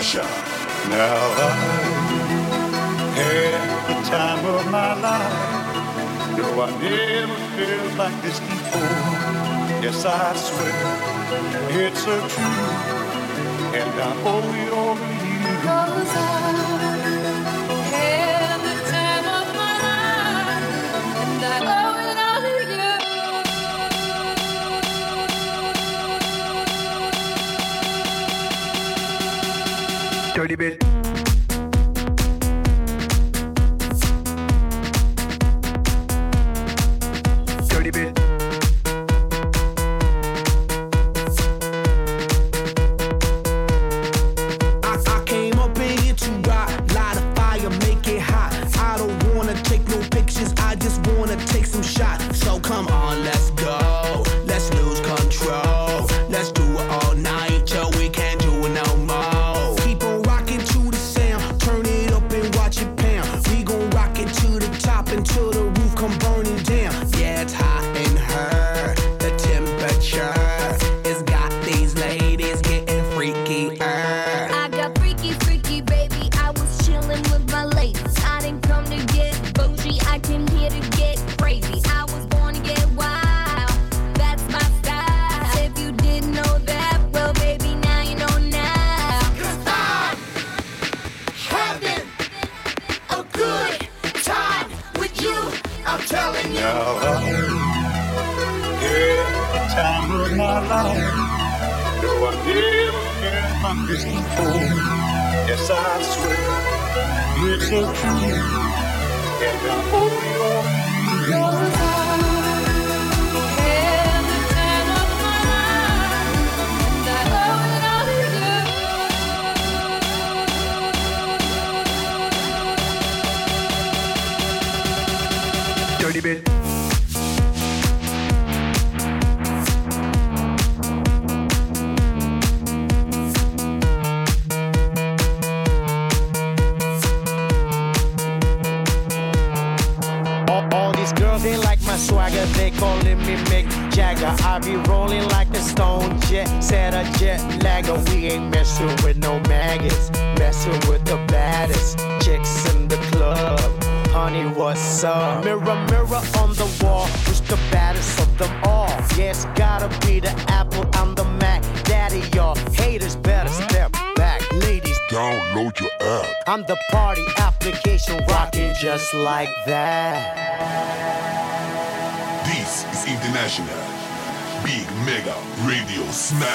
Russia. Now I had the time of my life. No, I never felt like this before. Yes, I swear it's a truth, and I owe you.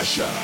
Smasher.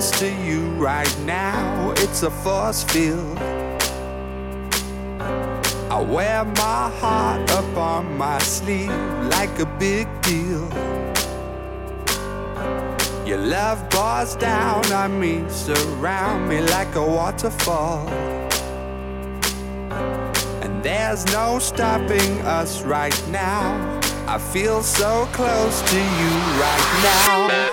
close to you right now. It's a force field. I wear my heart up on my sleeve like a big deal. Your love bars down on me, surround me like a waterfall. And there's no stopping us right now. I feel so close to you right now.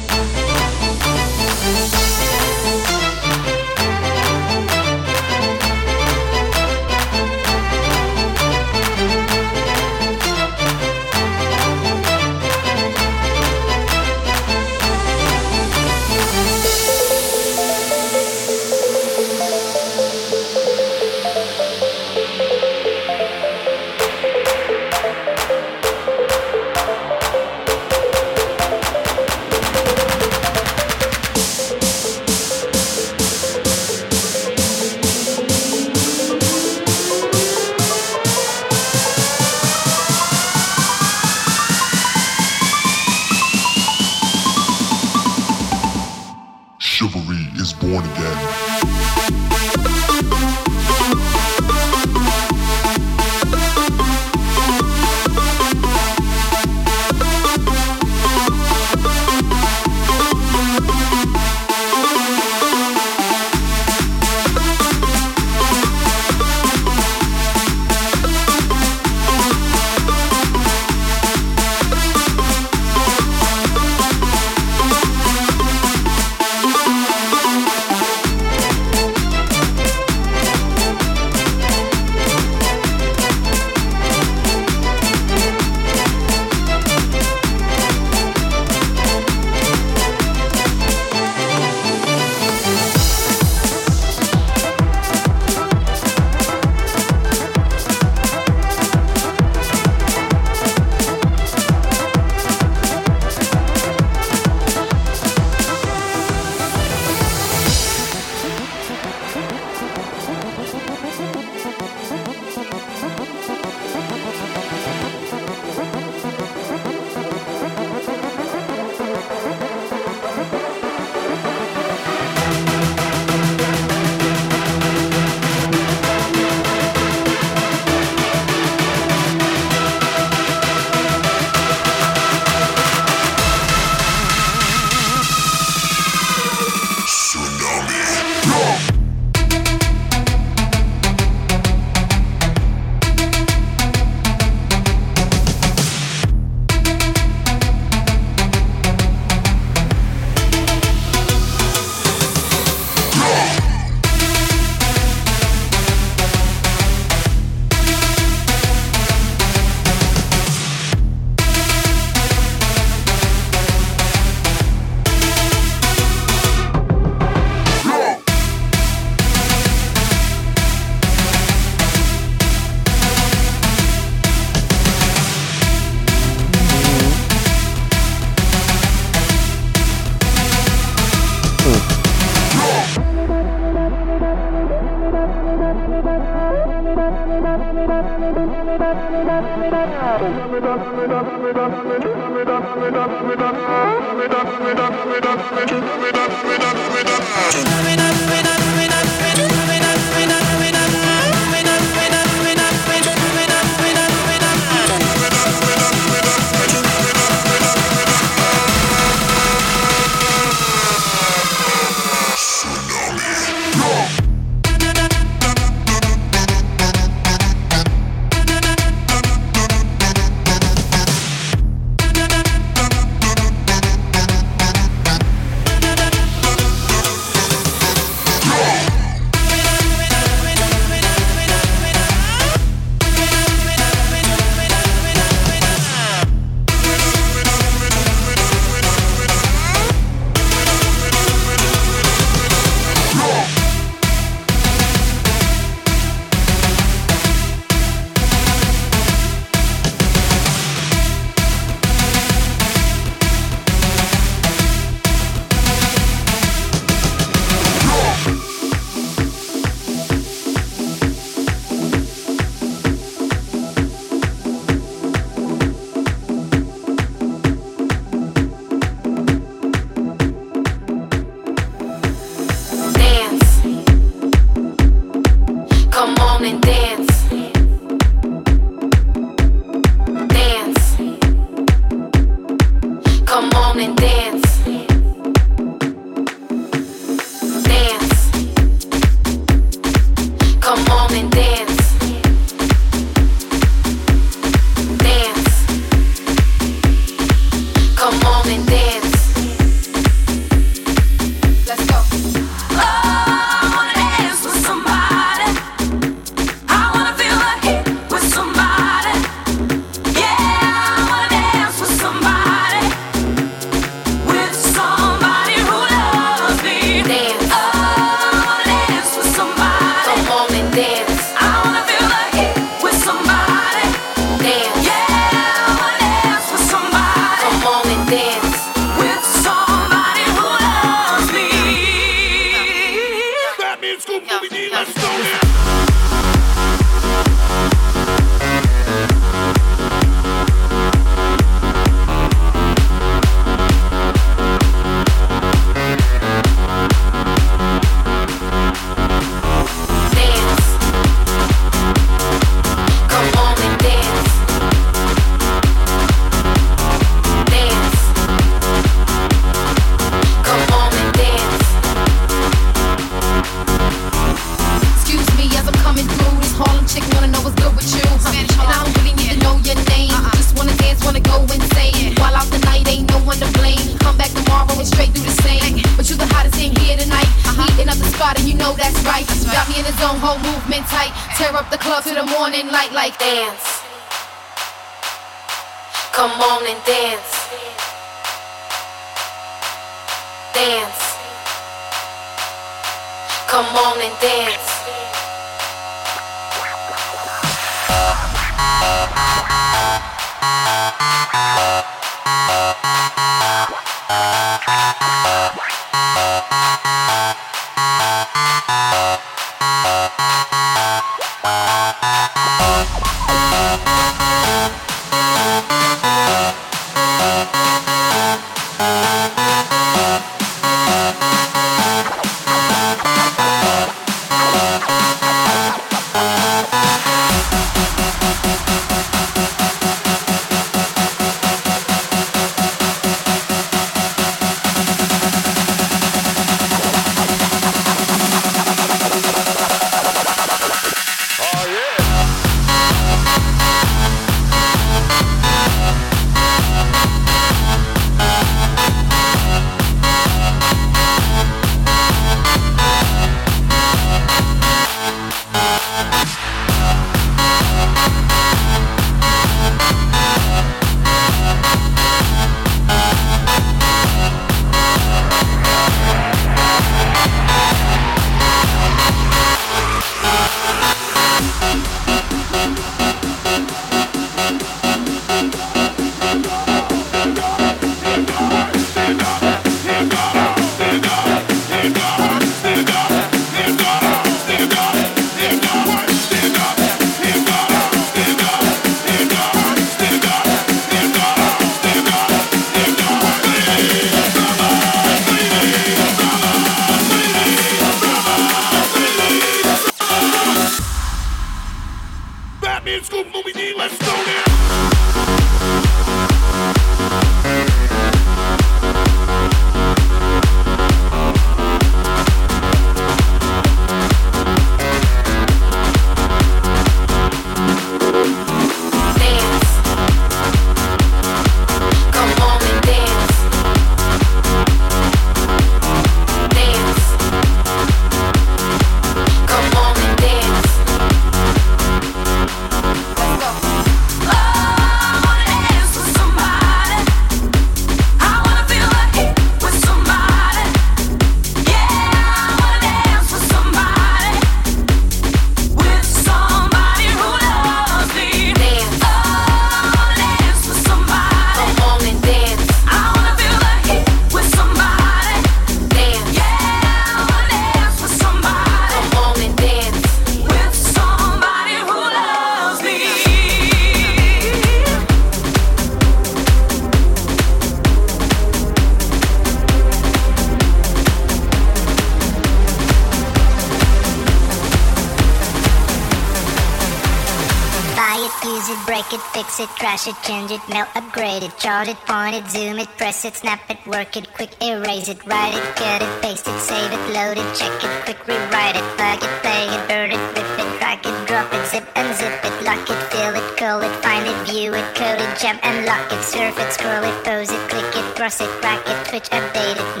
Fix it, change it, melt, upgrade it, chart it, point it, zoom it, press it, snap it, work it, quick erase it, write it, cut it, paste it, save it, load it, check it, quick rewrite it, plug it, play it, burn it, rip it, drag it, drop it, zip unzip it, lock it, fill it, curl it, find it, view it, code it, jump and lock it, surf it, scroll it, pose it, click it, cross it, crack it, twitch, update it,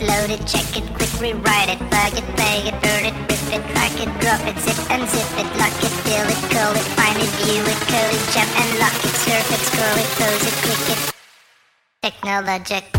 it, load it, check it, quick rewrite it, plug it, play it, burn it, rip it, drag it, drop it, zip unzip it, lock it, fill it, call it, find it, view it, code it, jump and lock it, surf it, scroll it, close it, click it. Technologic.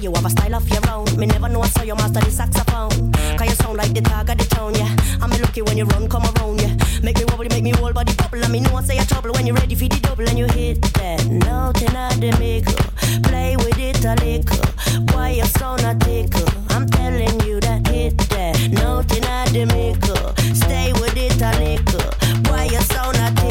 you have a style of your own? Me never know, I saw you master the saxophone. Cause you sound like the tag of the town, yeah. I'm lucky when you run, come around, yeah. Make me wobble, make me whole body bubble. And me know I say a trouble when you're ready for the double and you hit that note in the middle. Play with it a little. Why you so not tickle? I'm telling you that hit that note in the middle. Stay with it a little. Why you so not tickle?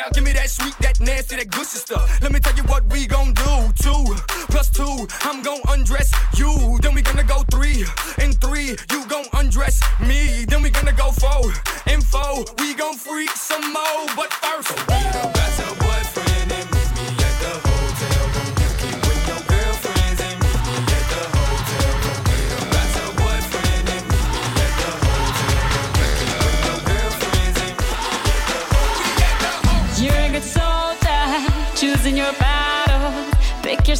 Now give me that sweet, that nasty, that good stuff. Let me tell you what we gon' do. Two plus two, I'm gon' undress you. Then we gonna go three and three, you gon' undress me. Then we gonna go four and four, we gon' freak some more. But first.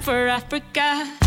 for Africa.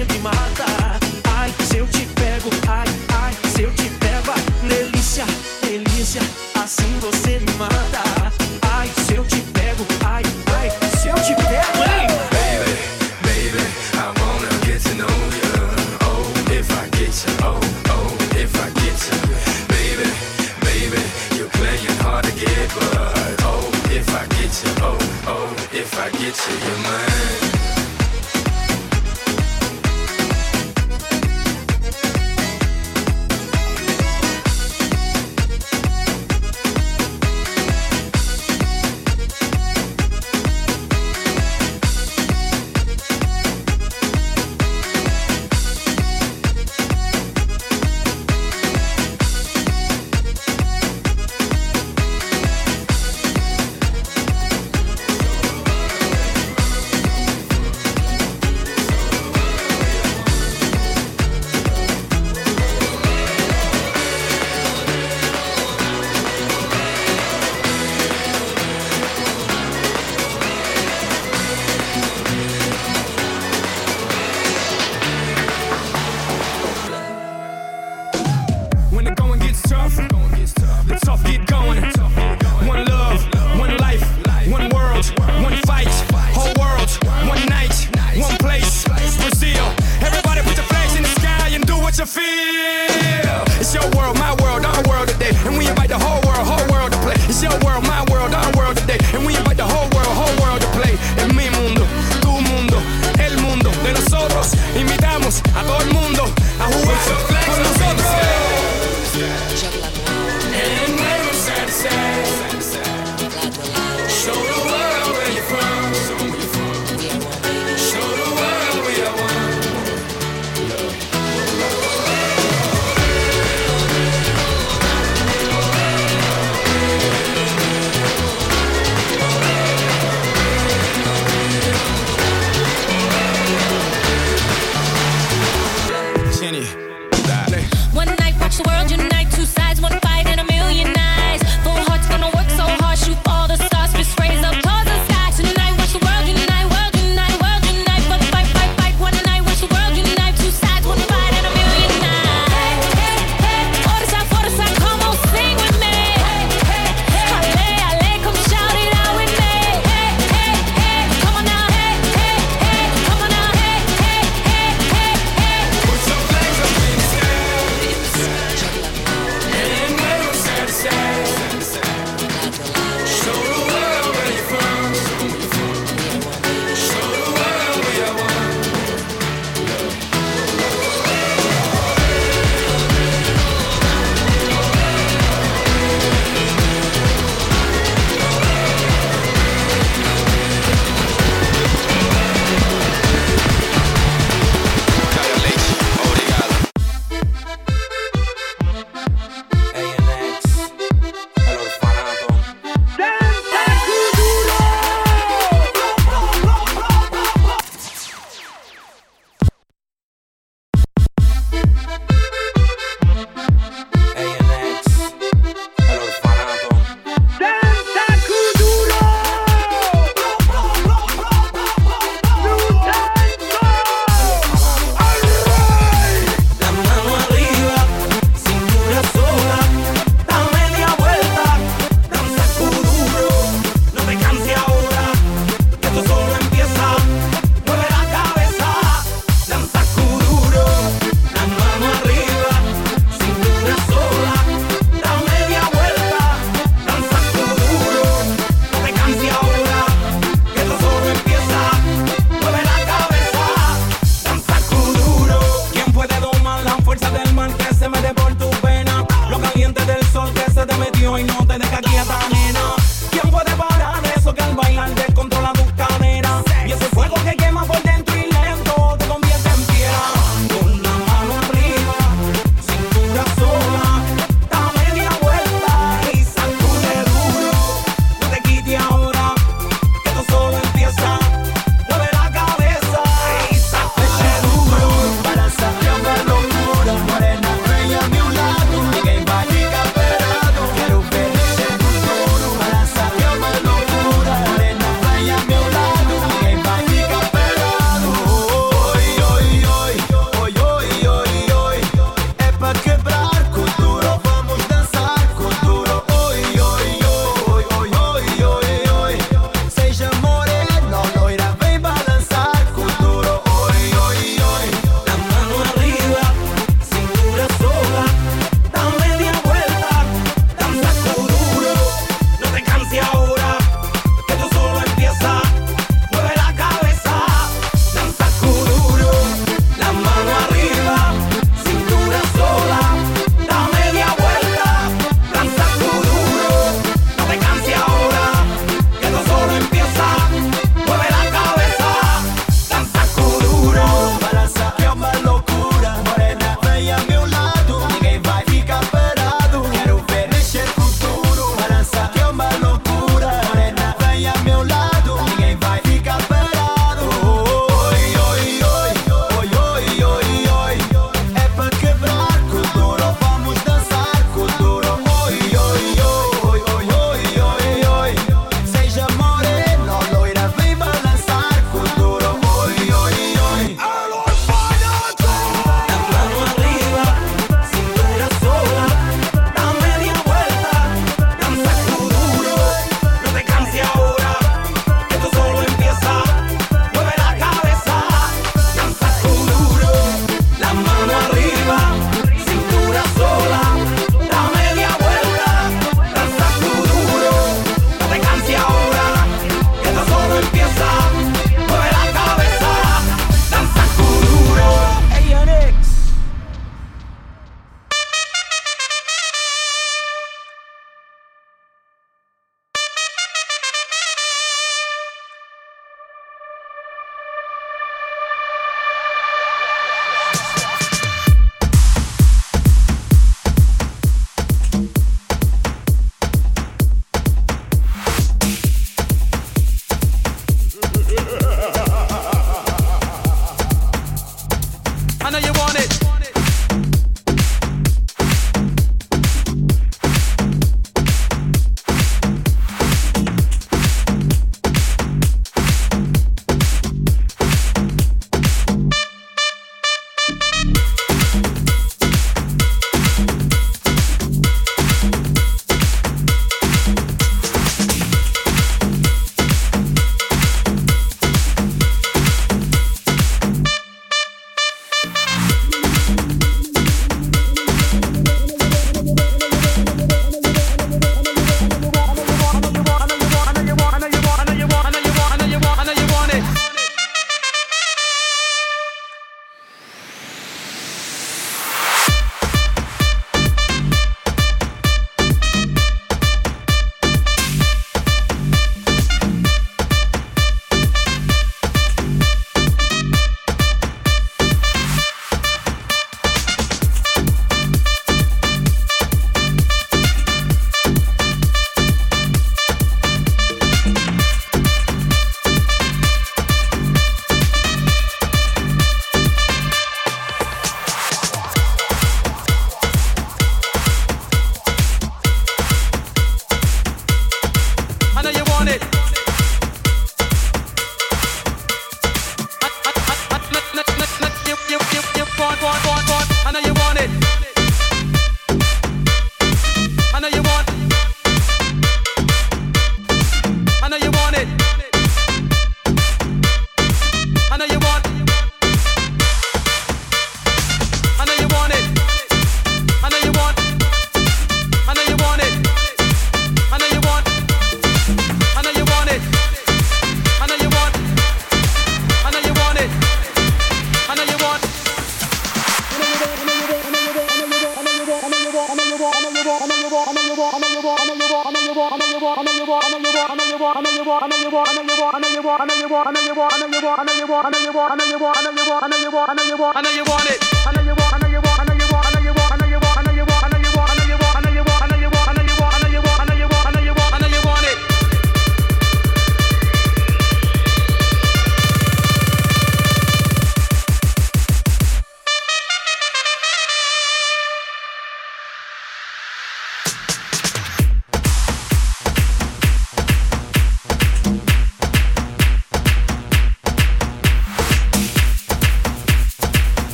Assim você me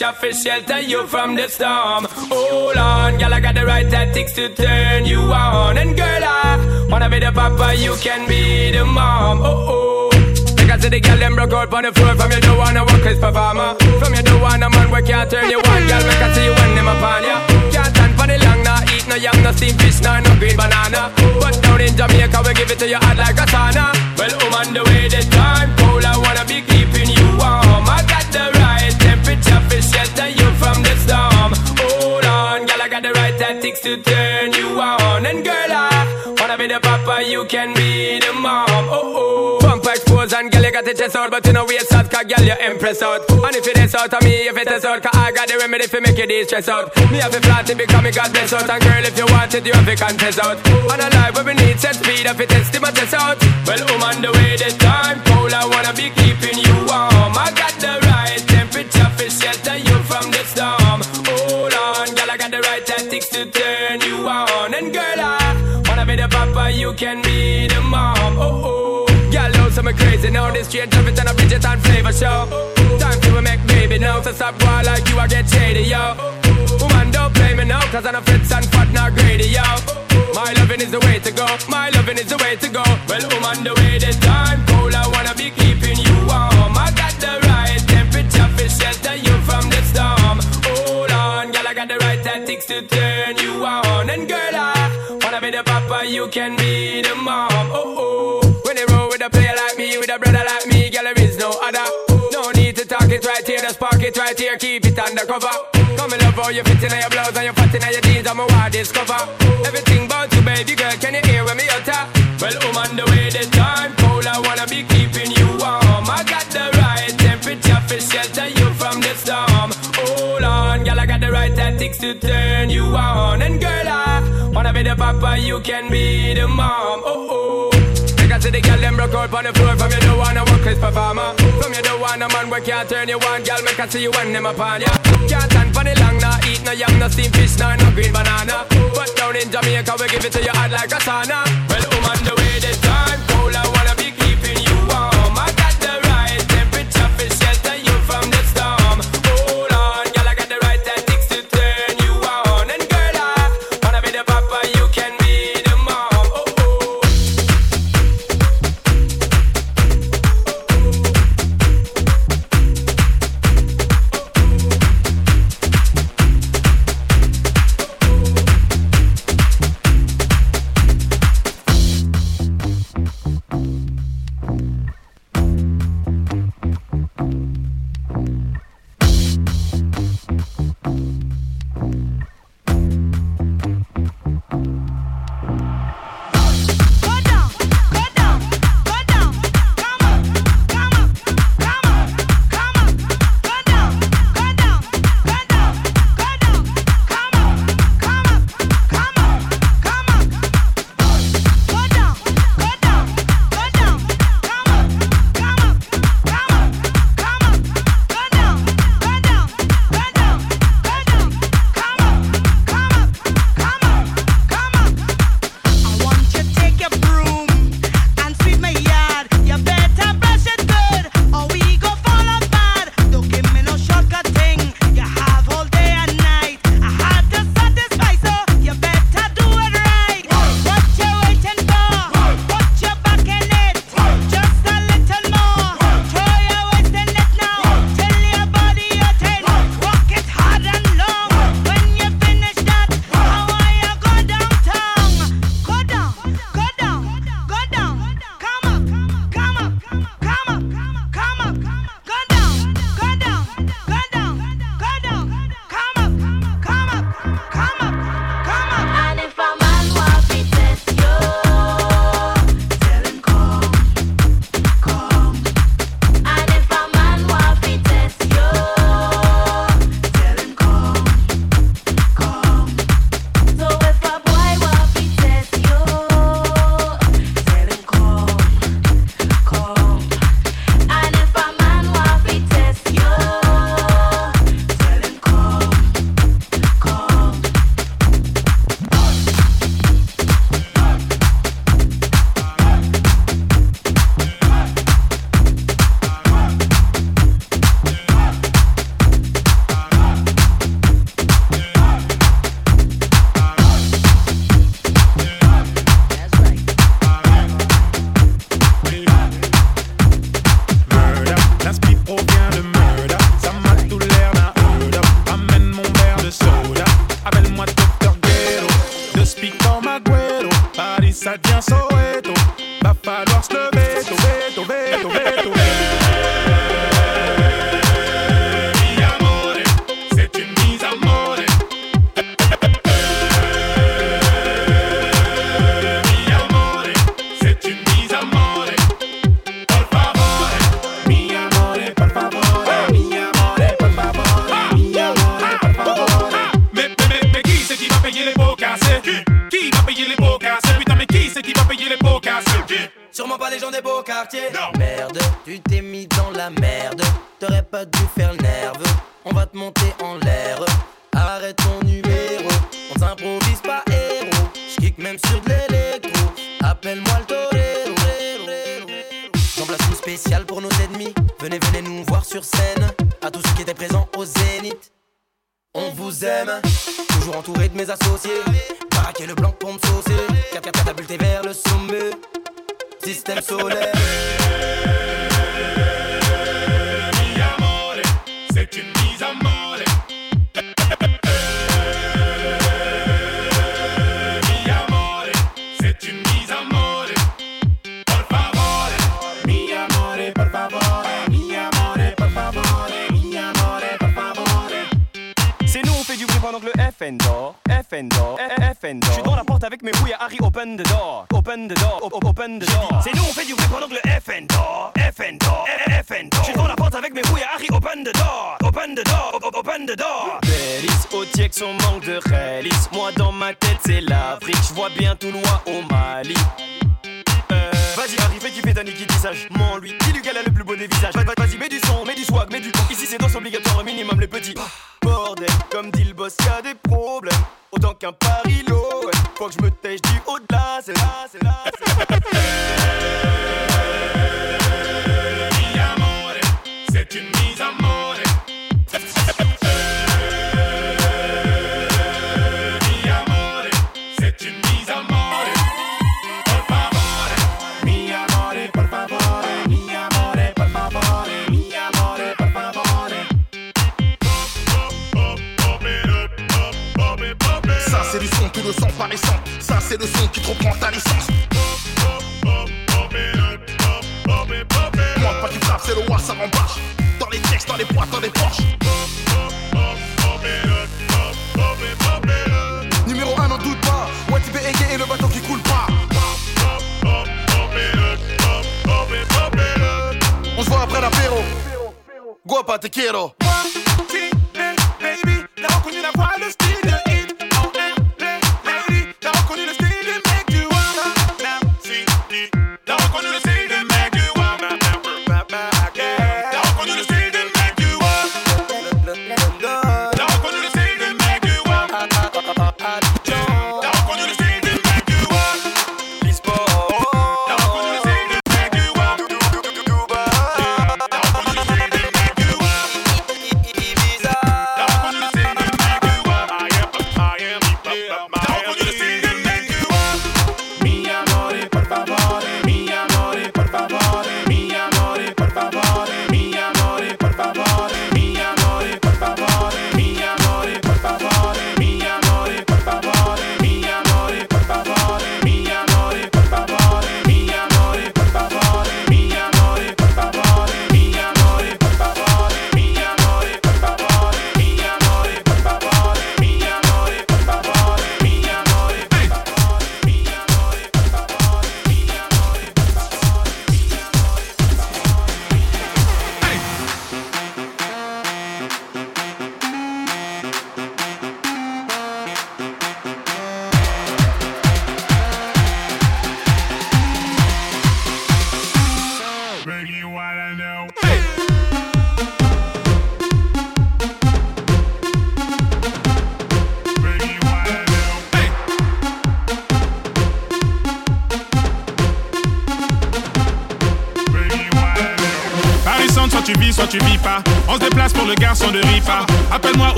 nature fi shelter you from the storm. to me if it is out Cause I got the remedy for make you de-stress out. Me have a plant it because me God bless out. And girl if you want it you have to contest out. And a life where we need set speed up it test my test out. Well I'm um, on the way the time cold I wanna be keeping you warm. I got the right temperature for shelter you from the storm. Hold on girl I got the right tactics to turn you on. And girl I wanna be the papa you can be the mom. Oh oh. Girl, oh, love, some crazy. Now. This change of it and a it and flavor show. Baby now. So stop boy like you, I get shady, yo. Woman, don't play me now, cause I'm a fits and fat, not greedy, yo. My loving is the way to go. My loving is the way to go. Well, woman, the way the time cold, I wanna be keeping you warm. I got the right temperature for shelter you from the storm. Hold on, girl, I got the right tactics to turn you on. And girl, I wanna be the papa, you can be the mom. Oh oh. When they roll with a player like me, with a brother like me, girl, there is no other. No need to talk it right here, keep it undercover. Come and love how you fit in your blouse and your fat in your jeans, I'm a wild discover. Everything about you, baby girl, can you hear when me utter? Well, I'm on the way, the time cold, I wanna be keeping you warm. I got the right temperature for shelter you from the storm. Hold on, girl, I got the right tactics to turn you on. And girl, I wanna be the papa, you can be the mom. Oh oh. I see the girl them broke out on the floor. From you don't wanna work as performer From you don't want a man where can't turn you on. Girl, make I see you when them upon ya. Can't stand for the long, nah Eat no yam, no steamed fish, nah, no green banana. But down in Jamaica, we give it to you hot like a sauna. Well, woman,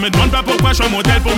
Mè d'monde pa poukwa chwa motel pou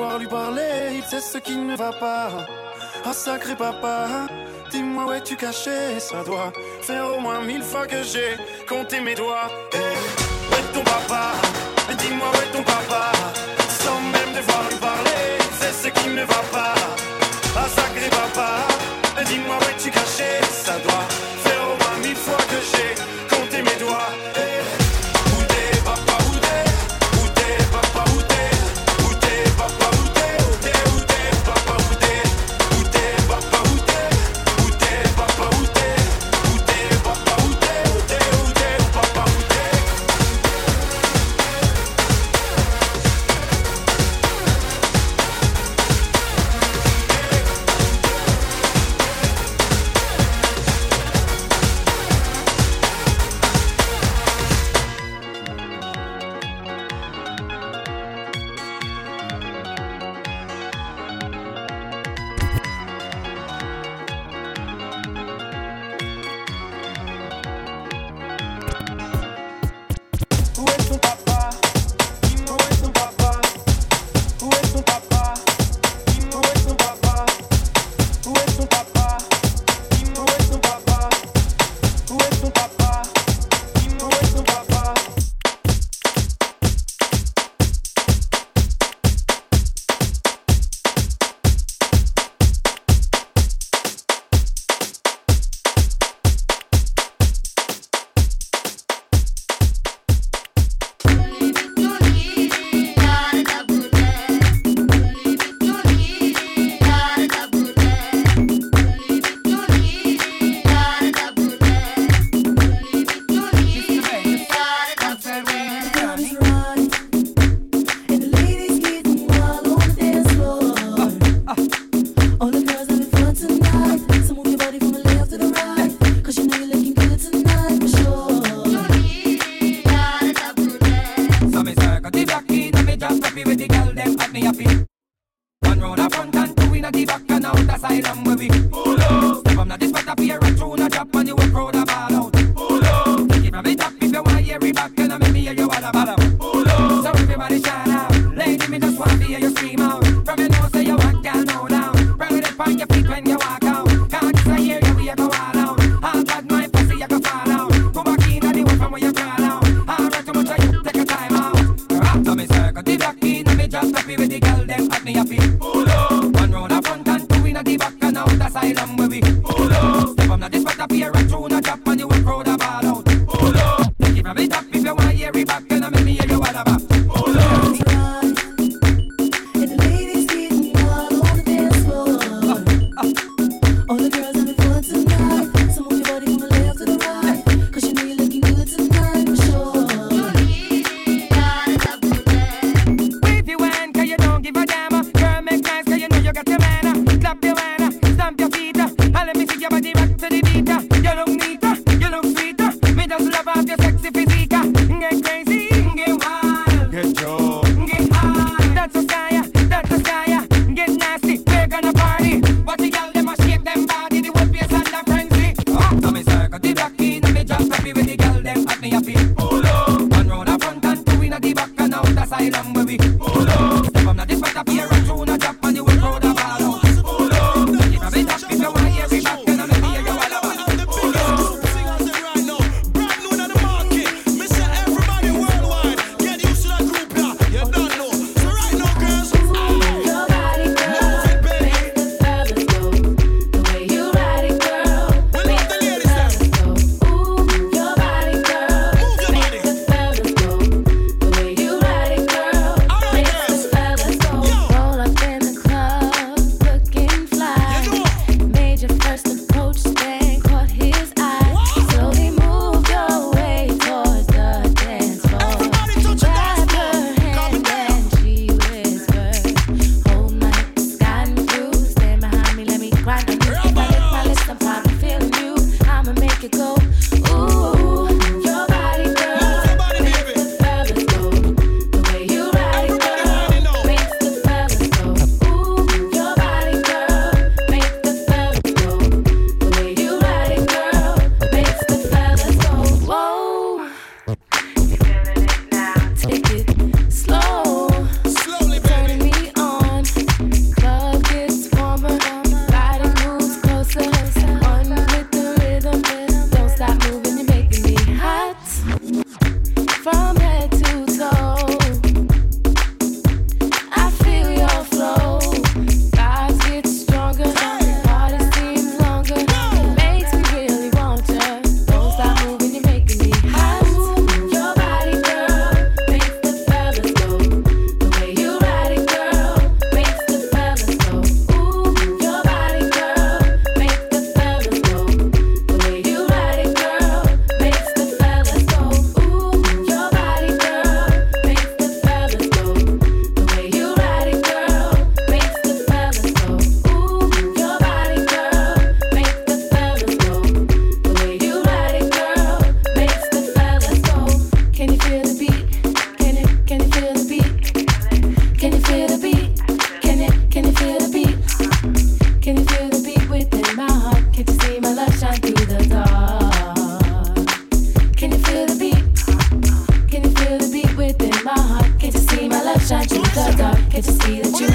savoir lui parler, il sait ce qui ne va pas. Ah sacré papa, dis-moi où es-tu caché? Ça doit faire au moins mille fois que j'ai compté mes doigts. Hey, où est ton papa? Dis-moi où est ton papa? Sans même devoir lui parler, c'est ce qui ne va pas. Ah sacré papa, dis-moi où es-tu caché? Ça doit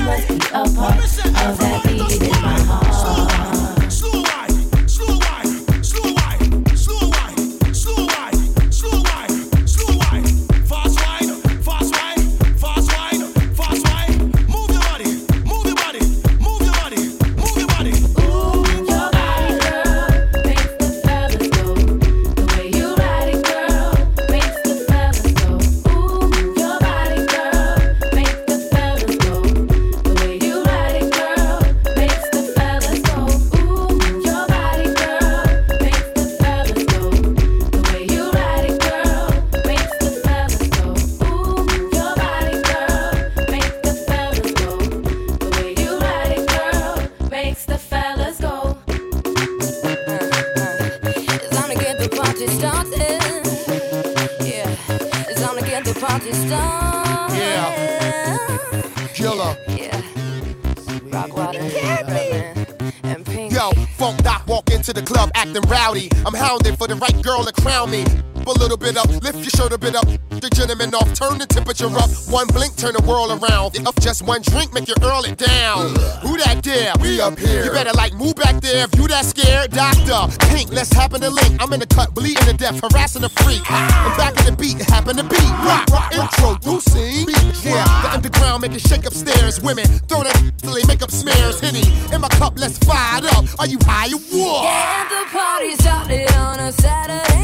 must be a part of that. bit up, lift your shirt a bit up. The gentleman off, turn the temperature up. One blink, turn the world around. Up just one drink, make you earl it down. Who that dare? We up here. You better like move back there if you that scared. Doctor, pink, let's happen to link. I'm in the cut, bleeding to death, harassing the freak. I'm back in the beat, happen to be. Rock, rock, see, Yeah, the underground make it shake upstairs. Women, throw that till they make up smears. Henny, in my cup, let's fire up. Are you high or what? Yeah, the party started on a Saturday.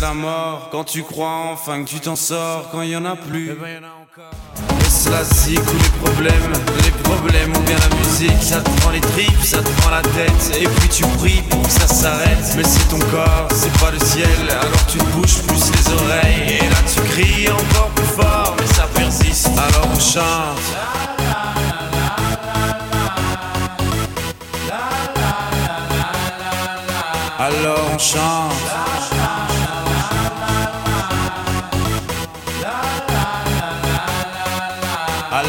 la mort, quand tu crois enfin que tu t'en sors, quand il y en a plus.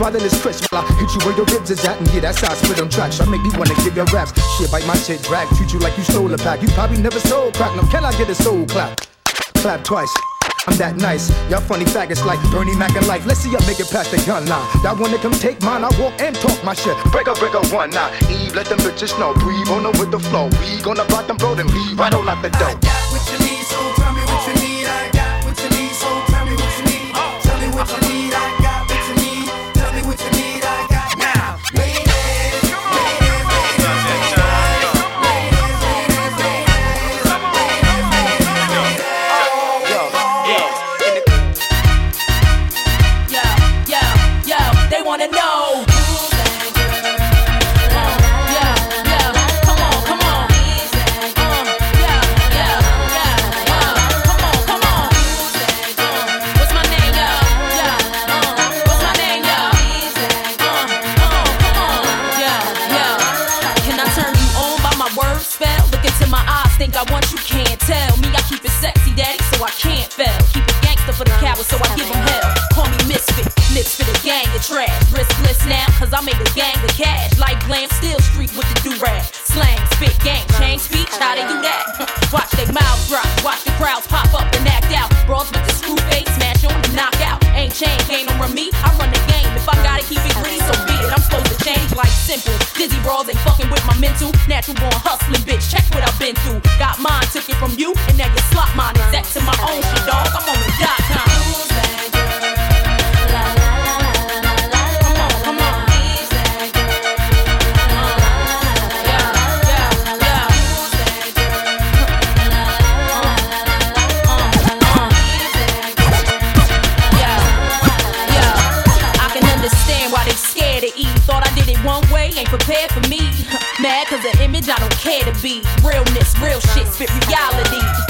Swallow this crisp while I hit you where your ribs is at. And yeah, that's how I spit on tracks. I make me wanna give your raps. Shit, bite my shit, drag. Treat you like you stole a pack. You probably never sold crack. Now, can I get a soul clap? Clap twice. I'm that nice. Y'all funny faggots like Bernie Mac and life. Let's see y'all make it past the gun line. Y'all wanna come take mine? I walk and talk my shit. Break up, break up one now. Eve, let them bitches know. Breathe on them with the flow. We gonna block them, bro, then leave right on out the door. Born bitch, check what I've been through. Got mine, took it from you, and now you slot mine. Exact to my own shit, dog. I'm on the dot com. I can understand why they scared to eat. Thought I did it one way, ain't prepared for me. Mad cause the image I don't care to be. Realness, real shit, spit reality.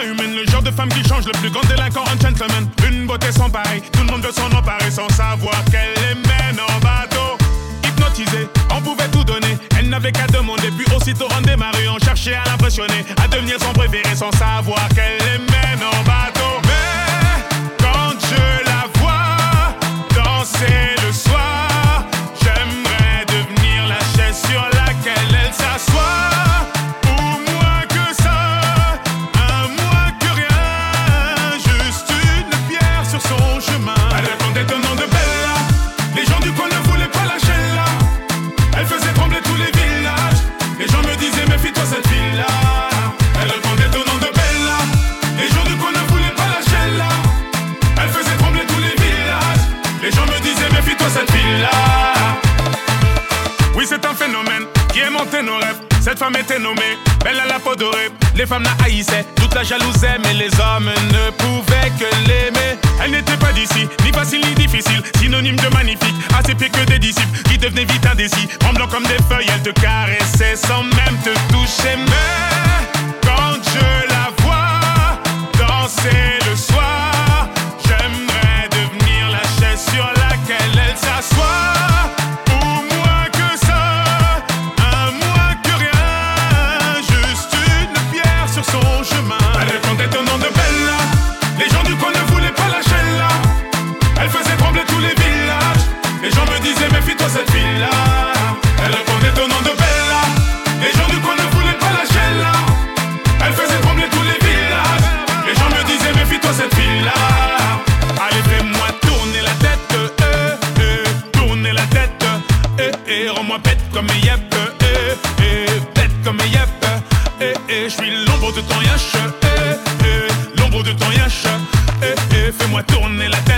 Humaine, le genre de femme qui change le plus grand délinquant en gentleman. Une beauté sans pareil, tout le monde veut s'en emparer sans savoir qu'elle les mène en bateau. Hypnotisée, on pouvait tout donner, elle n'avait qu'à demander, puis aussitôt on démarrait, on cherchait à l'impressionner, à devenir son préféré sans savoir qu'elle les mène en bateau. Mais quand je la vois danser Cette femme était nommée, belle à la peau dorée. Les femmes la haïssaient, toute la jalousaient, mais les hommes ne pouvaient que l'aimer. Elle n'était pas d'ici, ni facile ni difficile, synonyme de magnifique, assez pire que des disciples qui devenaient vite indécis. En blanc comme des feuilles, elle te caressait sans même te toucher. Mais quand je la vois danser le soir, j'aimerais devenir la chaise sur laquelle elle s'assoit. L'ombre de ton yash, euh, euh, l'ombre euh, euh, fais-moi tourner la tête,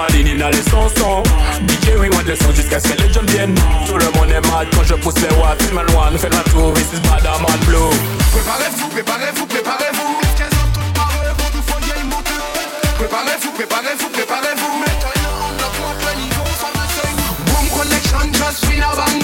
Voilà Tomadini dans les chansons DJ Wing want le son jusqu'à ce que les jeunes viennent Tout le monde est mad quand je pousse les watts Film loin, fait la tour, this is bad I'm on blue Préparez-vous, préparez-vous, préparez-vous. 15 ans tout parlez-vous, nous faut y monter. Préparez-vous, préparez-vous, préparez-vous. Boom connection, just a bang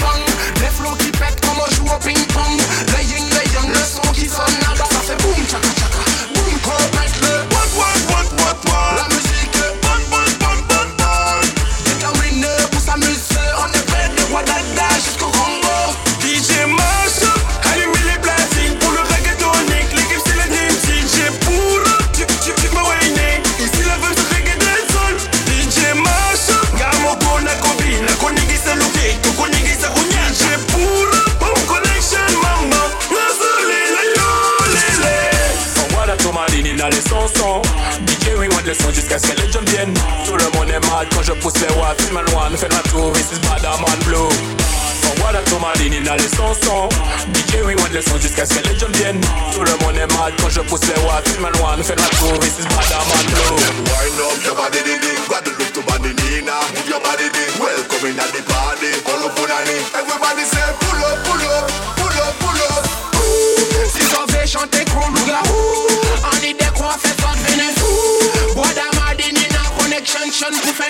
le son jusqu'à ce que les jeunes viennent Tout le monde est mad quand je pousse les watts Film loin, nous fait la tour, this is bad I'm on blue oh, Voilà Tomadini dans les chansons DJ Wing want le son jusqu'à ce que les jeunes viennent Tout le monde est mad quand je pousse les watts Film loin, nous fait la tour, this is bad I'm on blue Wind up your body, di di. Guadeloupe to Bandinina. Move your body, di. Welcome in at the party. Call up on ani. Everybody say pull up, pull up, pull up, pull up. Si on veut chanter Kruger On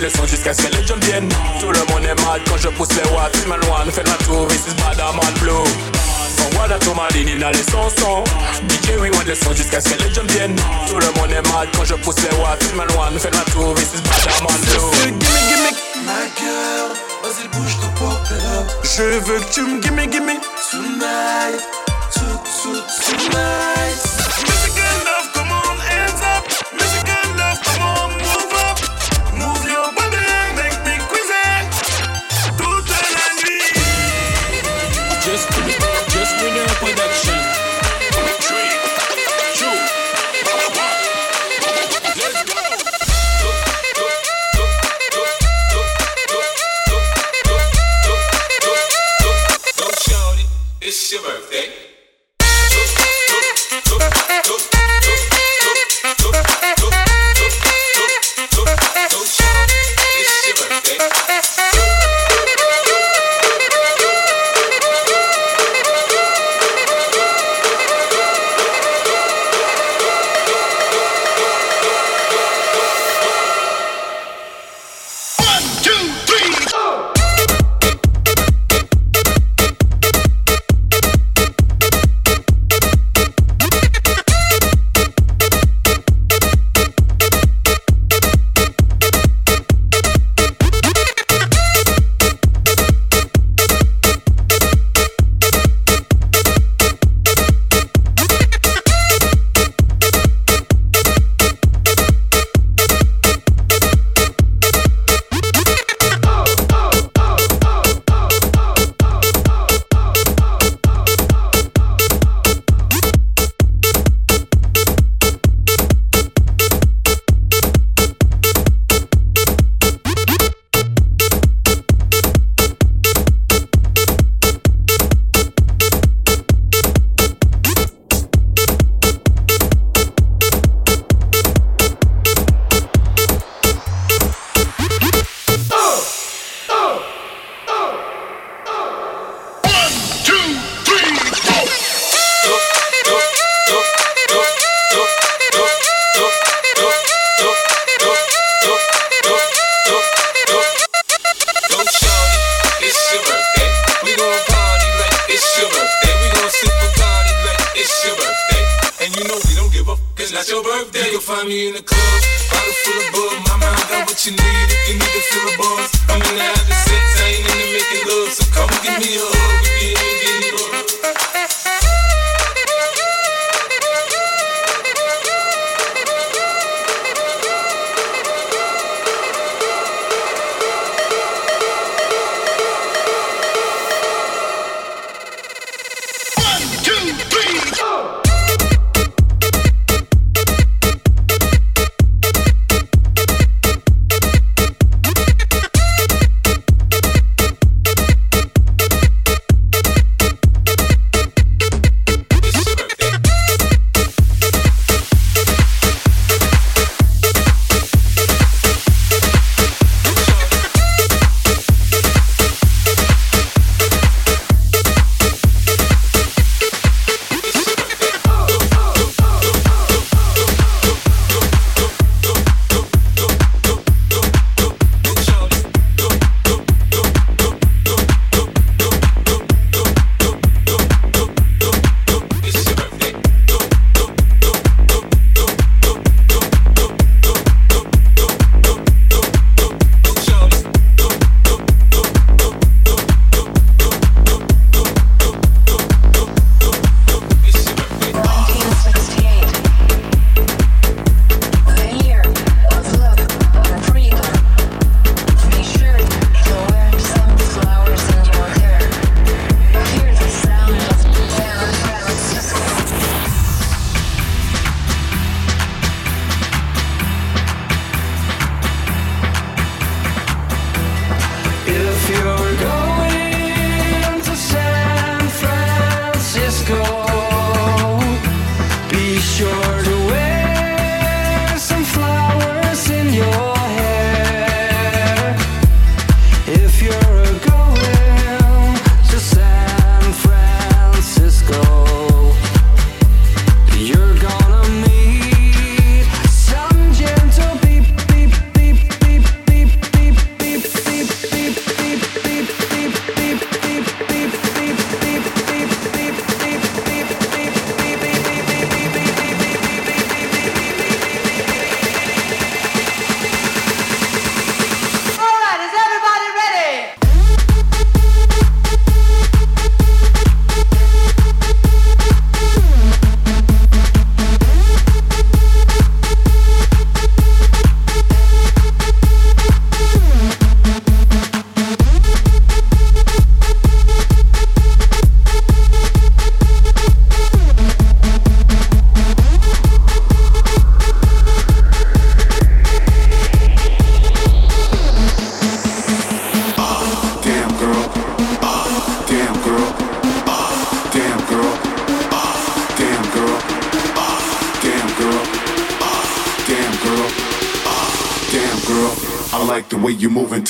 le reggaetonique L'équipe c'est le Dream Team J'ai pour tu, tu, tu me wayne Ici la vibe se reggaeton sol DJ Marshall, Gamoko na kobi Na konigi se luke, tu konigi se kunya J'ai pour home connection mama Nazali la yo lele Voilà Tomadini dans les chansons DJ Wing want le son jusqu'à ce que les jeunes viennent. Tout le monde est mad quand je pousse les watts. Film loin, nous fait la tour, this is bad I'm on blue Voilà Tomadini dans les chansons DJ Wing want le son jusqu'à ce que les jeunes viennent. Tout le monde est mad quand je pousse les watts. Film loin, nous fait la tour, this is bad I'm on blue Gimme, gimme. Ma girl, vas-y bouge ton pop it up Je veux que tu me gimme, gimme. Tonight, to, to, tonight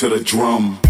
to the drum.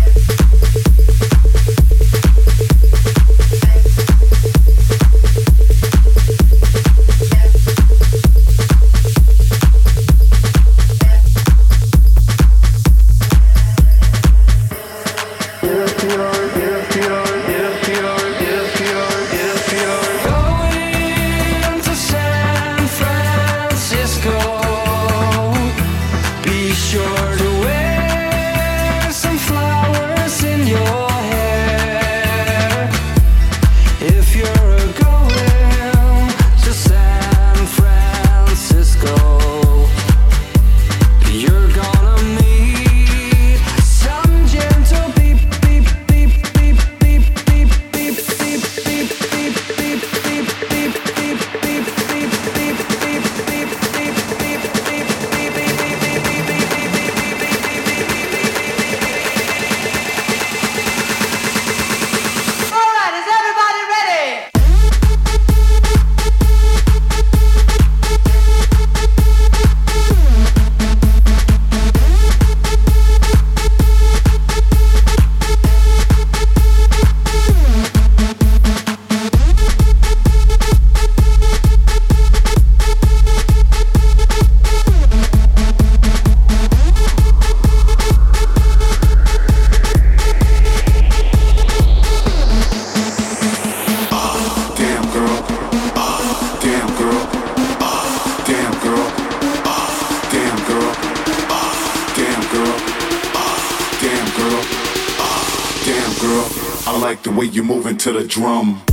To the drum.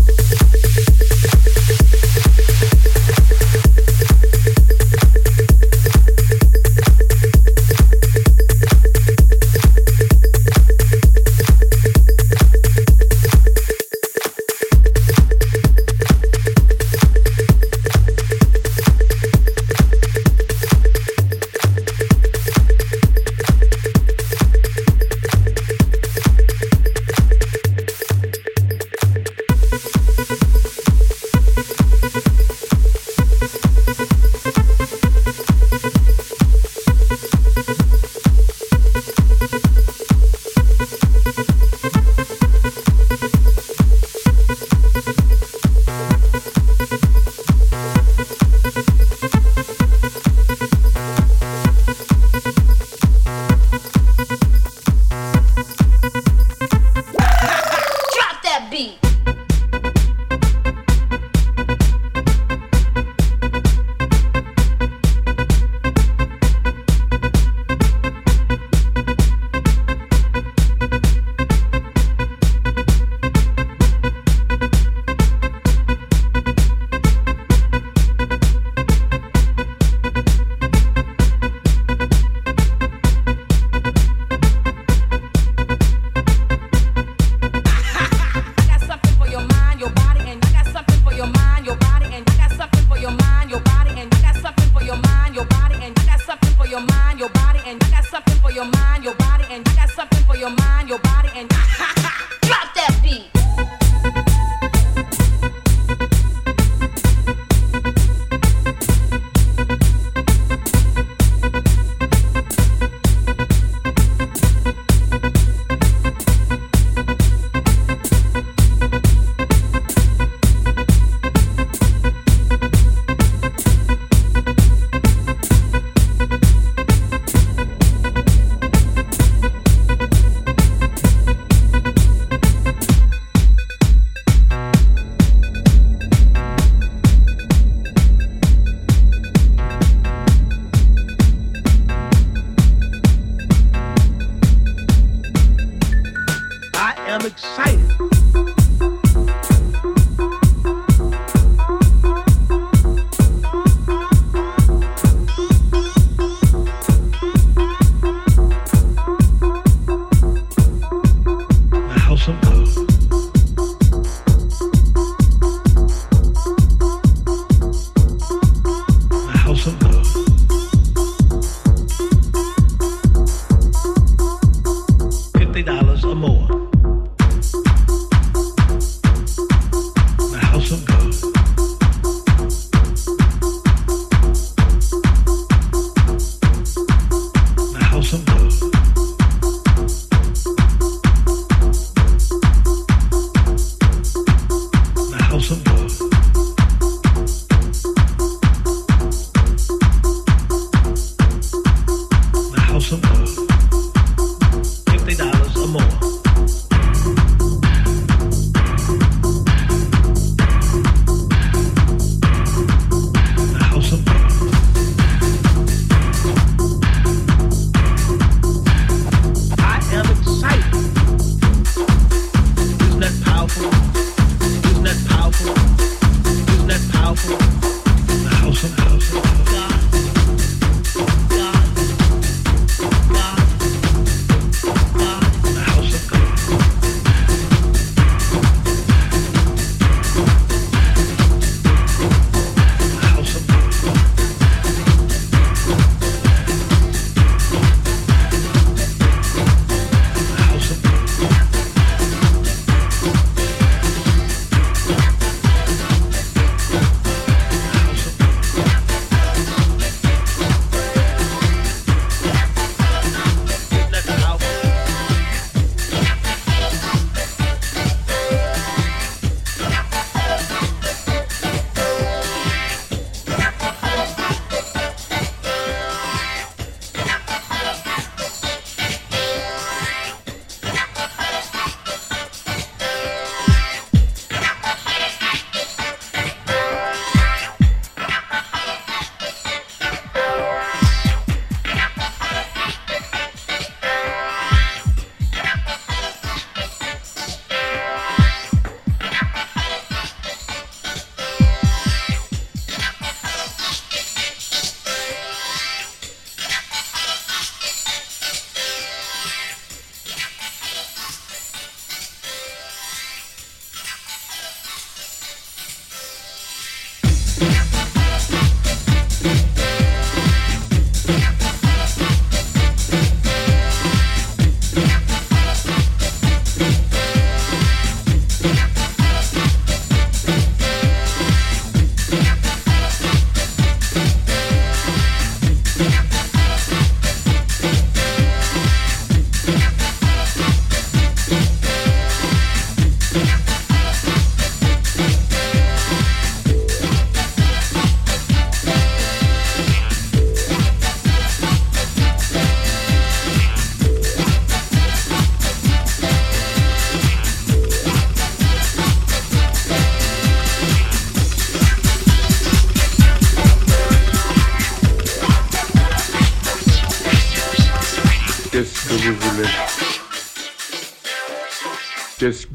House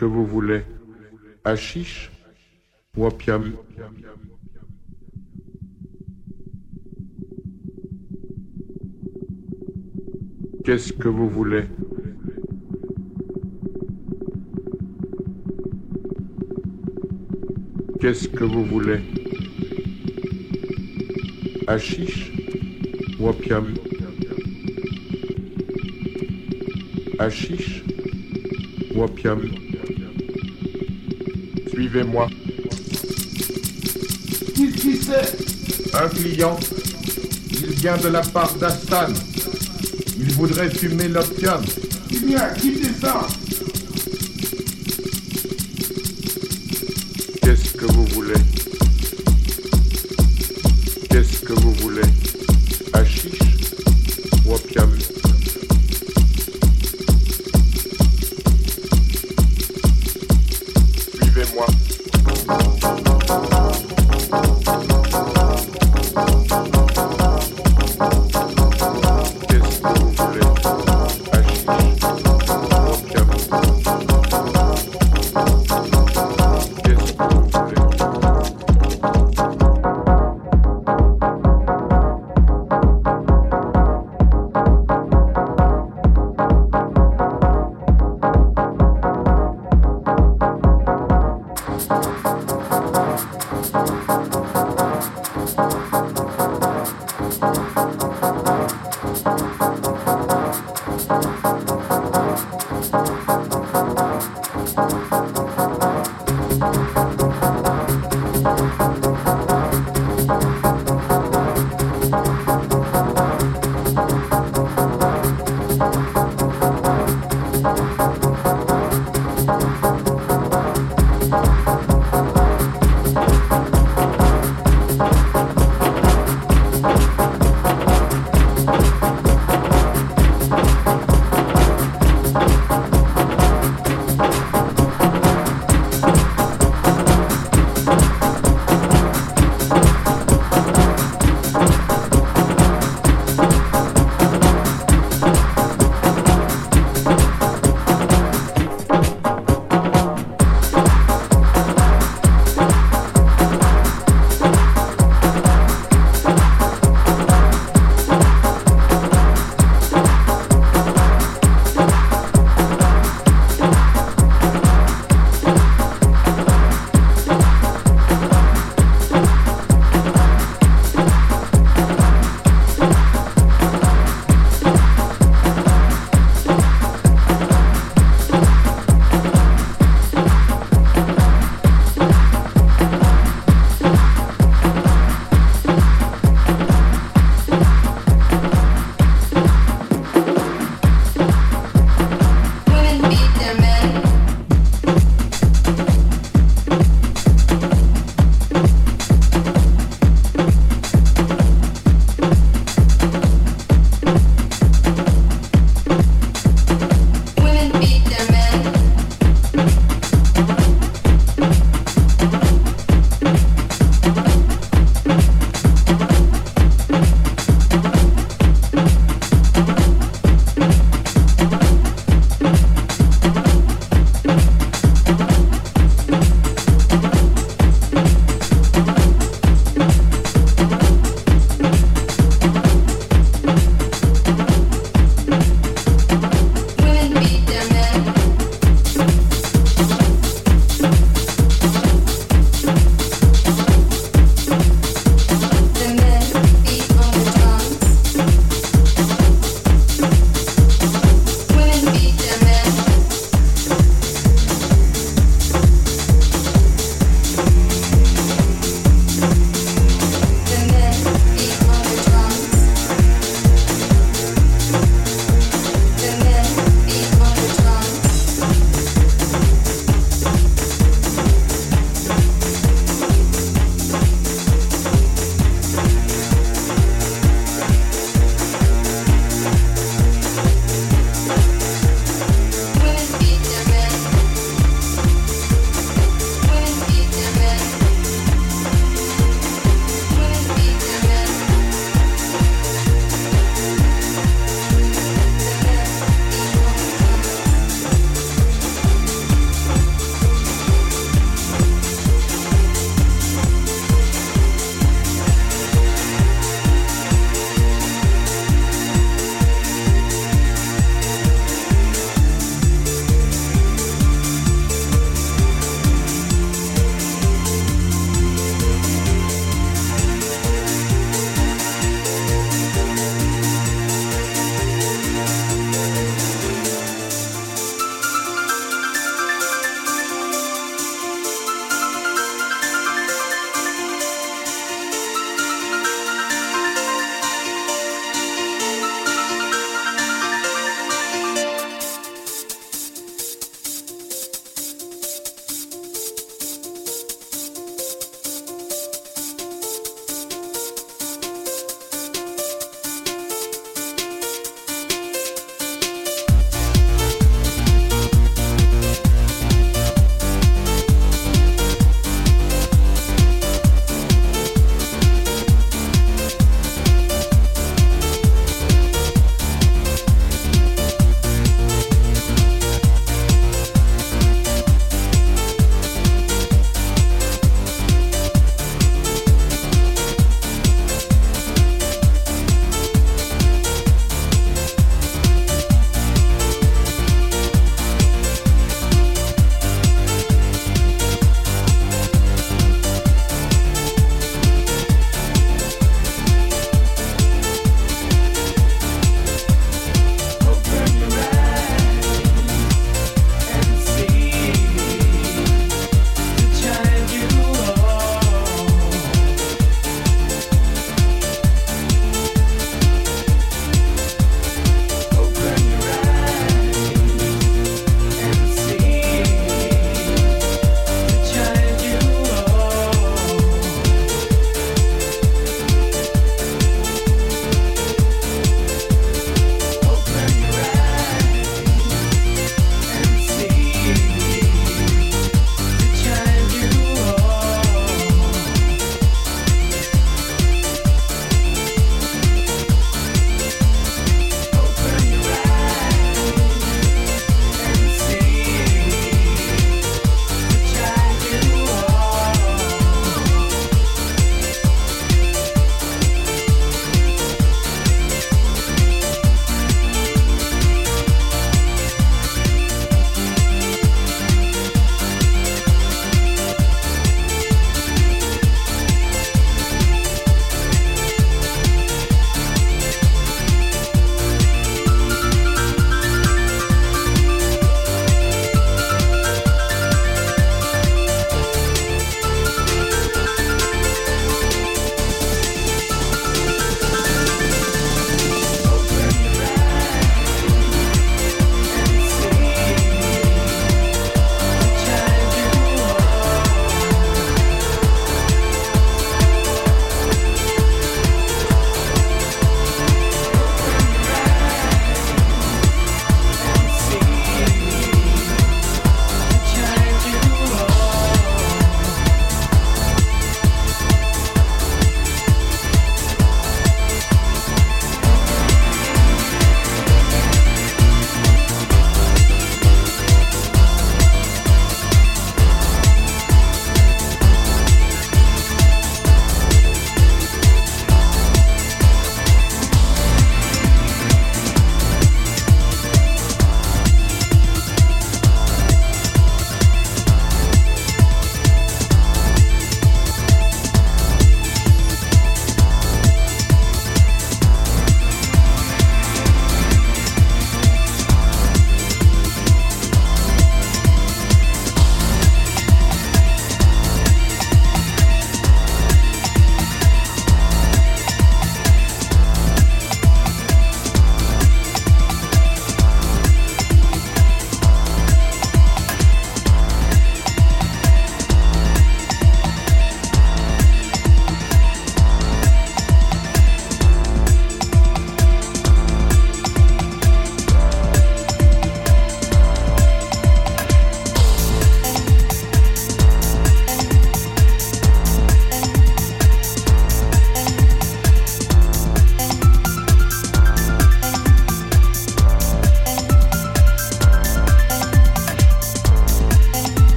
que vous voulez Hachiche ou opium Qu'est-ce que vous voulez? Qu'est-ce que vous voulez? Hachiche ou opium opium Suivez-moi. Qu'est-ce qui c'est Un client. Il vient de la part d'Astan. Il voudrait fumer l'opium. Eh bien, quittez ça